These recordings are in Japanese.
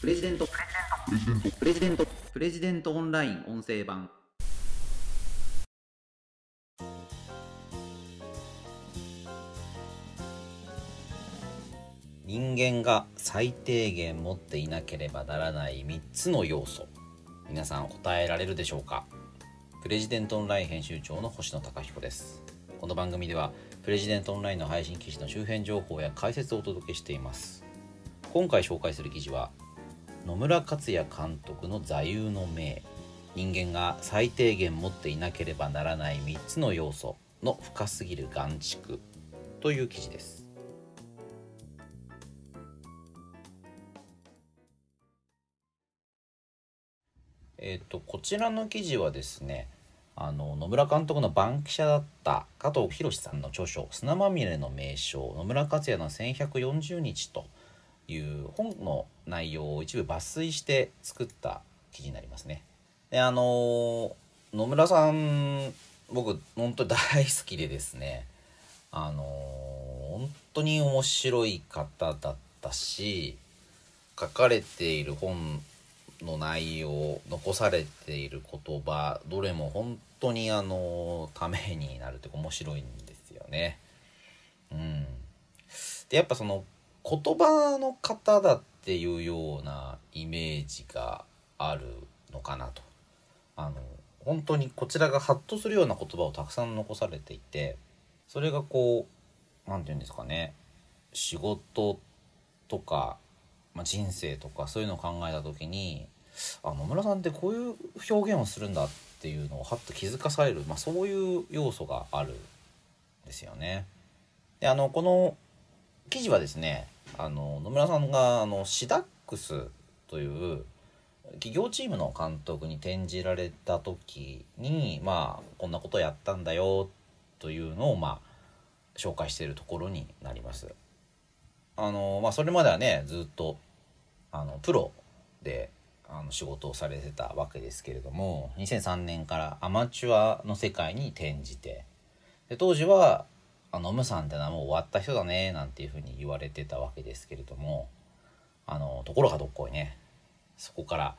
プレジデント。プレジデント。プレジデントオンライン音声版。人間が最低限持っていなければならない3つの要素。皆さん答えられるでしょうか？プレジデントオンライン編集長の星野貴彦です。この番組ではプレジデントオンラインの配信記事の周辺情報や解説をお届けしています。今回紹介する記事は野村克也監督の座右の銘。人間が最低限持っていなければならない3つの要素の深すぎる眼蓄という記事です。えっ、とこちらの記事はですねあの野村監督の番記者だった加藤博さんの著書「砂まみれの名称野村克也の1140日」という本の内容を一部抜粋して作った記事になりますね。であの野村さん僕本当に大好きでですねあの本当に面白い方だったし書かれている本の内容残されている言葉どれも本当にあのためになるというか面白いんですよね。うん、でやっぱその言葉の方だっていうようなイメージがあるのかなと。あの本当にこちらがハッとするような言葉をたくさん残されていてそれがこう何て言うんですかね仕事とか、まあ、人生とかそういうのを考えた時にあ野村さんってこういう表現をするんだっていうのをはっと気づかされる、まあ、そういう要素があるんですよね。であのこの記事はですねあの野村さんがあのシダックスという企業チームの監督に転じられた時にまあこんなことをやったんだよというのをまあ紹介しているところになります。あのまあそれまではねずっとあのプロであの仕事をされてたわけですけれども2003年からアマチュアの世界に転じてで当時は「あのムさんってのはもう終わった人だね」なんていうふうに言われてたわけですけれどもあのところがどっこいねそこから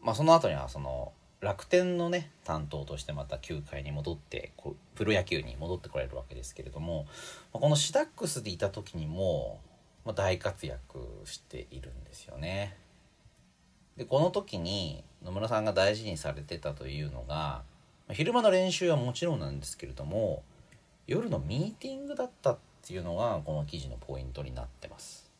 まあその後にはその楽天のね担当としてまた球界に戻ってプロ野球に戻ってこられるわけですけれどもこのシダックスでいた時にも大活躍しているんですよね。でこの時に野村さんが大事にされてたというのが昼間の練習はもちろんなんですけれども夜のミーティングだったっていうのがこの記事のポイントになってます。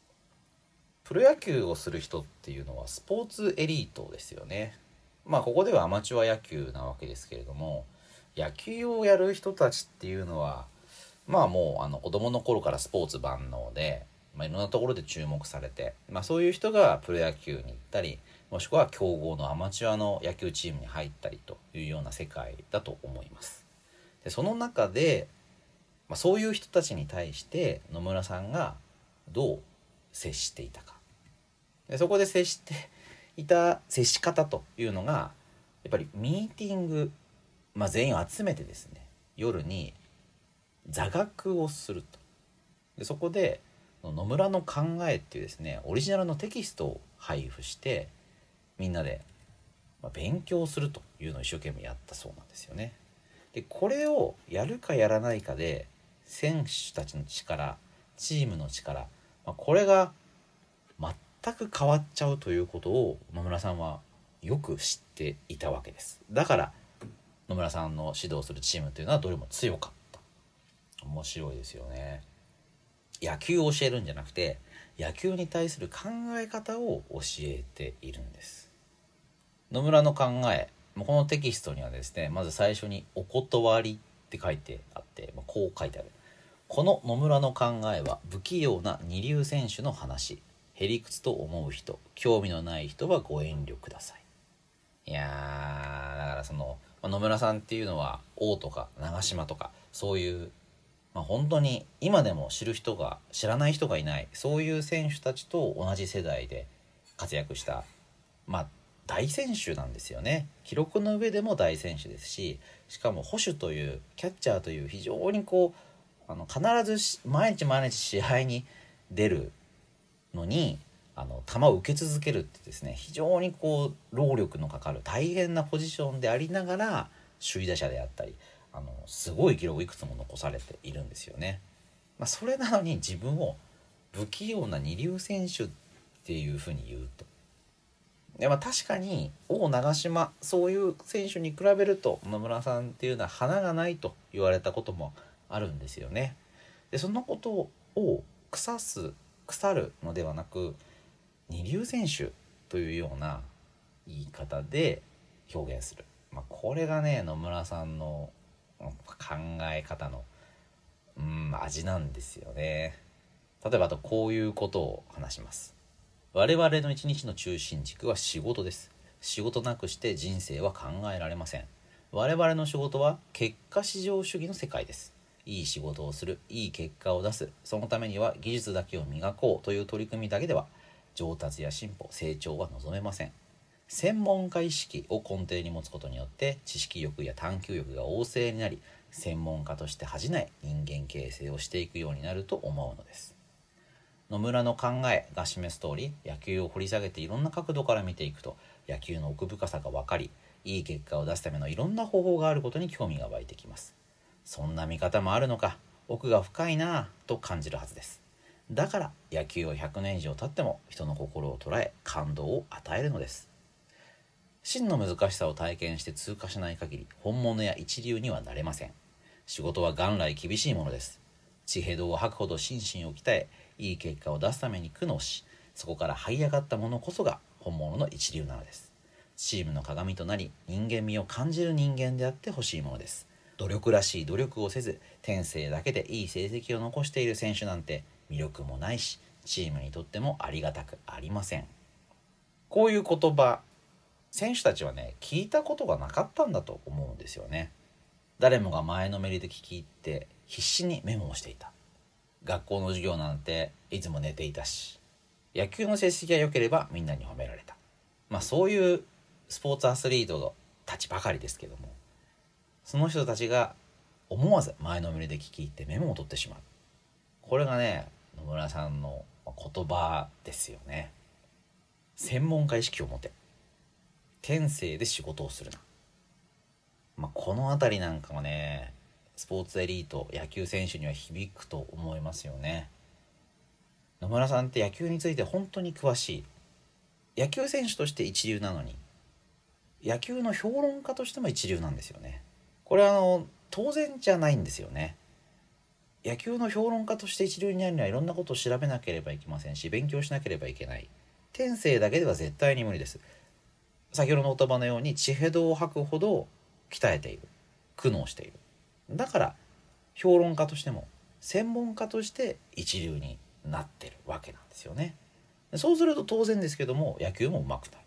プロ野球をする人っていうのはスポーツエリートですよね。まあここではアマチュア野球なわけですけれども野球をやる人たちっていうのはまあもうあの子供の頃からスポーツ万能で、まあ、いろんなところで注目されて、まあ、そういう人がプロ野球に行ったりもしくは強豪のアマチュアの野球チームに入ったりというような世界だと思います。でその中で、まあ、そういう人たちに対して野村さんがどう接していたかでそこで接していた接し方というのがやっぱりミーティング、まあ、全員を集めてですね夜に座学をするとでそこで野村の考えっていうですねオリジナルのテキストを配布してみんなで、勉強するというのを一生懸命やったそうなんですよね。でこれをやるかやらないかで選手たちの力チームの力、まあ、これが全く変わっちゃうということを野村さんはよく知っていたわけです。だから野村さんの指導するチームというのはどれも強かった。面白いですよね。野球を教えるんじゃなくて野球に対する考え方を教えているんです。野村の考えこのテキストにはですねまず最初に「お断り」って書いてあってまあこう書いてある「この野村の考えは不器用な二流選手の話。へりくつと思う人。興味のない人はご遠慮ください」いやーだからその野村さんっていうのは王とか長島とかそういう、まあ、本当に今でも知る人が知らない人がいないそういう選手たちと同じ世代で活躍したまあ大選手なんですよね。記録の上でも大選手ですししかも保守というキャッチャーという非常にこうあの必ず毎日毎日試合に出るのにあの球を受け続けるってですね非常にこう労力のかかる大変なポジションでありながら首位打者であったりあのすごい記録をいくつも残されているんですよね。まあ、それなのに自分を不器用な二流選手っていうふうに言うと。でまあ、確かに王長島そういう選手に比べると野村さんっていうのは花がないと言われたこともあるんですよね。でそのことを腐す腐るのではなく二流選手というような言い方で表現する、まあ、これがね野村さんの考え方のうん味なんですよね。例えばあとこういうことを話します。我々の一日の中心軸は仕事です。仕事なくして人生は考えられません。我々の仕事は結果至上主義の世界です。いい仕事をするいい結果を出す。そのためには技術だけを磨こうという取り組みだけでは上達や進歩成長は望めません。専門家意識を根底に持つことによって知識欲や探求欲が旺盛になり専門家として恥じない人間形成をしていくようになると思うのです。野村の考えが示す通り野球を掘り下げていろんな角度から見ていくと野球の奥深さが分かりいい結果を出すためのいろんな方法があることに興味が湧いてきます。そんな見方もあるのか。奥が深いなぁと感じるはずです。だから野球を100年以上経っても人の心を捉え感動を与えるのです。真の難しさを体験して通過しない限り本物や一流にはなれません。仕事は元来厳しいものです。地平道を吐くほど心身を鍛えいい結果を出すために苦悩しそこから這い上がったものこそが本物の一流なのです。チームの鏡となり人間味を感じる人間であってほしいものです。努力らしい努力をせず天性だけでいい成績を残している選手なんて魅力もないしチームにとってもありがたくありません。こういう言葉選手たちはね聞いたことがなかったんだと思うんですよね。誰もが前のめりで聞き入って必死にメモをしていた。学校の授業なんていつも寝ていたし野球の成績が良ければみんなに褒められた。まあそういうスポーツアスリートたちばかりですけどもその人たちが思わず前のめりで聞き入ってメモを取ってしまう。これがね野村さんの言葉ですよね。専門家意識を持て。天性で仕事をするな、まあ、この辺りなんかもねスポーツエリート野球選手には響くと思いますよね。野村さんって野球について本当に詳しい。野球選手として一流なのに野球の評論家としても一流なんですよね。これはあの当然じゃないんですよね。野球の評論家として一流になるにはいろんなことを調べなければいけませんし勉強しなければいけない。天性だけでは絶対に無理です。先ほどの言葉のように地平道を吐くほど鍛えている苦悩している。だから評論家としても専門家として一流になってるわけなんですよね。そうすると当然ですけども野球も上手くなる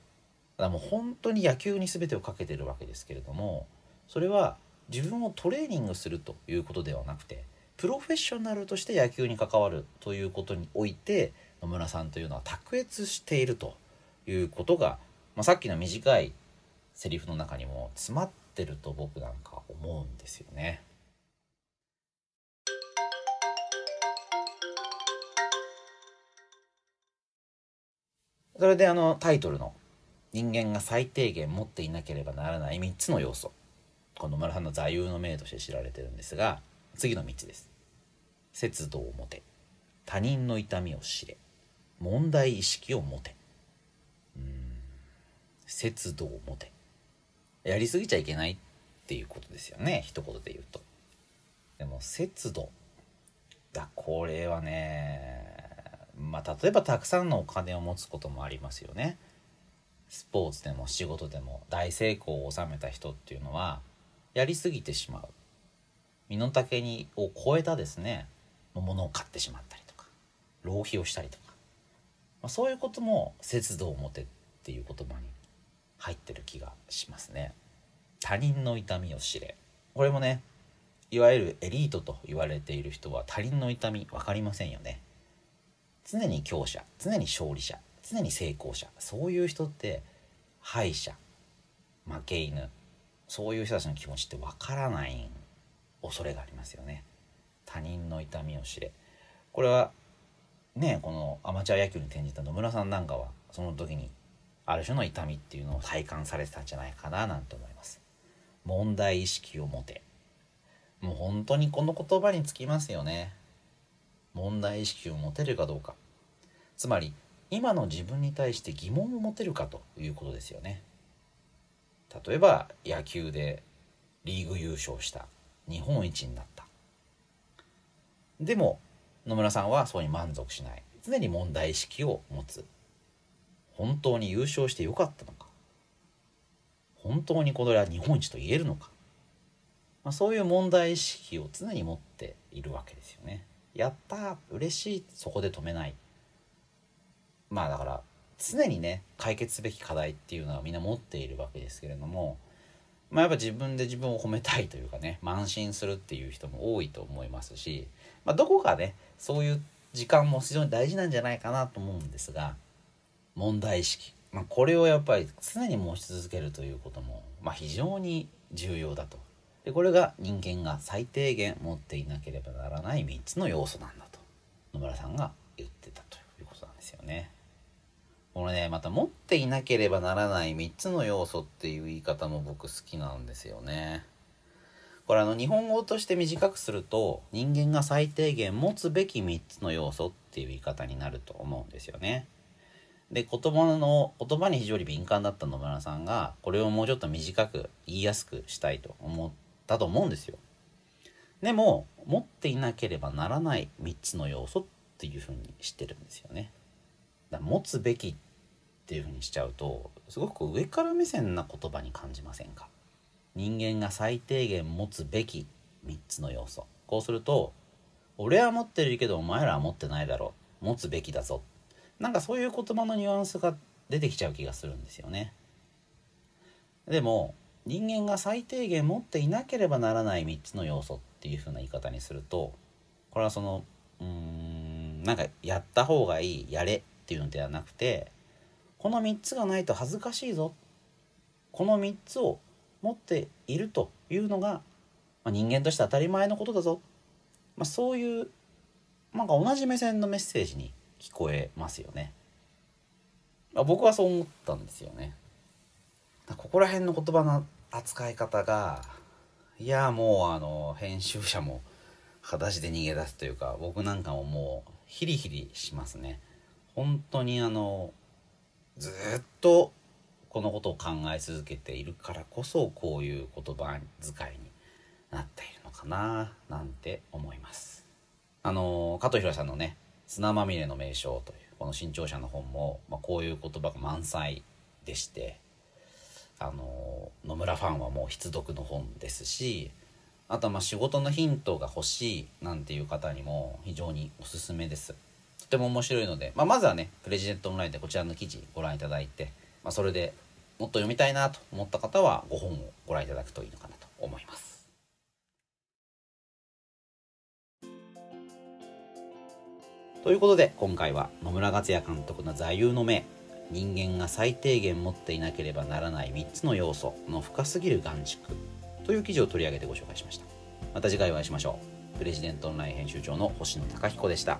だからもう本当に野球に全てをかけてるわけですけれどもそれは自分をトレーニングするということではなくてプロフェッショナルとして野球に関わるということにおいて野村さんというのは卓越しているということが、まあ、さっきの短いセリフの中にも詰まってると僕なんか思うんですよね。それであのタイトルの「人間が最低限持っていなければならない3つの要素」この村さんの座右の銘として知られてるんですが次の3つです。節度を持て。他人の痛みを知れ。問題意識を持て。うん。節度を持て。やりすぎちゃいけないっていうことですよね。一言で言うと。でも節度だこれはねまあ例えばたくさんのお金を持つこともありますよね。スポーツでも仕事でも大成功を収めた人っていうのはやりすぎてしまう。身の丈にを超えたですね。ものを買ってしまったりとか。浪費をしたりとか、まあ、そういうことも節度を持てっていう言葉に入ってる気がしますね。他人の痛みを知れ。これもねいわゆるエリートと言われている人は他人の痛み分かりませんよね。常に強者常に勝利者常に成功者。そういう人って敗者負け犬そういう人たちの気持ちって分からない恐れがありますよね。他人の痛みを知れ。これはねこのアマチュア野球に転じた野村さんなんかはその時にある種の痛みっていうのを体感されてたんじゃないかななんて思います。問題意識を持て。もう本当にこの言葉につきますよね。問題意識を持てるかどうか。つまり今の自分に対して疑問を持てるかということですよね。例えば野球でリーグ優勝した日本一になった。でも野村さんはそうに満足しない。常に問題意識を持つ。本当に優勝してよかったのか。本当にこれは日本一と言えるのか、まあ、そういう問題意識を常に持っているわけですよね。やった嬉しいそこで止めない。まあだから常にね解決すべき課題っていうのはみんな持っているわけですけれどもまあやっぱ自分で自分を褒めたいというかね慢心するっていう人も多いと思いますし、まあ、どこかねそういう時間も非常に大事なんじゃないかなと思うんですが問題意識、まあ、これをやっぱり常に持ち続けるということも、まあ、非常に重要だとでこれが人間が最低限持っていなければならない3つの要素なんだと野村さんが言ってたということなんですよね。これねまた持っていなければならない3つの要素っていう言い方も僕好きなんですよね。これあの日本語として短くすると人間が最低限持つべき3つの要素っていう言い方になると思うんですよね。で言葉の言葉に非常に敏感だった野村さんがこれをもうちょっと短く言いやすくしたいと思ったと思うんですよ。でも持っていなければならない3つの要素っていうふうにしてるんですよね。だ持つべきっていうふうにしちゃうとすごく上から目線な言葉に感じませんか？人間が最低限持つべき3つの要素。こうすると俺は持ってるけどお前らは持ってないだろう。持つべきだぞ。なんかそういう言葉のニュアンスが出てきちゃう気がするんですよね。でも人間が最低限持っていなければならない3つの要素っていう風な言い方にするとこれはそのうーんなんかやった方がいいやれっていうのではなくてこの3つがないと恥ずかしいぞこの3つを持っているというのが、まあ、人間として当たり前のことだぞ、まあ、そういうなんか同じ目線のメッセージに聞こえますよね。まあ、僕はそう思ったんですよね。ここら辺の言葉の扱い方がいやもうあの編集者も裸足で逃げ出すというか僕なんかももうヒリヒリしますね。本当にあのずっとこのことを考え続けているからこそこういう言葉遣いになっているのかななんて思いますあの加藤博さんのね「砂まみれの名称」というこの新潮社の本も、まあ、こういう言葉が満載でしてあの野村ファンはもう必読の本ですしあとはまあ仕事のヒントが欲しいなんていう方にも非常におすすめです。とても面白いので、まあ、まずはねプレジデントオンラインでこちらの記事ご覧いただいて、まあ、それでもっと読みたいなと思った方はご本をご覧いただくといいのかなと思います。ということで今回は野村克也監督の座右の銘人間が最低限持っていなければならない3つの要素の深すぎる眼蓄という記事を取り上げてご紹介しました。また次回お会いしましょう。プレジデントオンライン編集長の星野貴彦でした。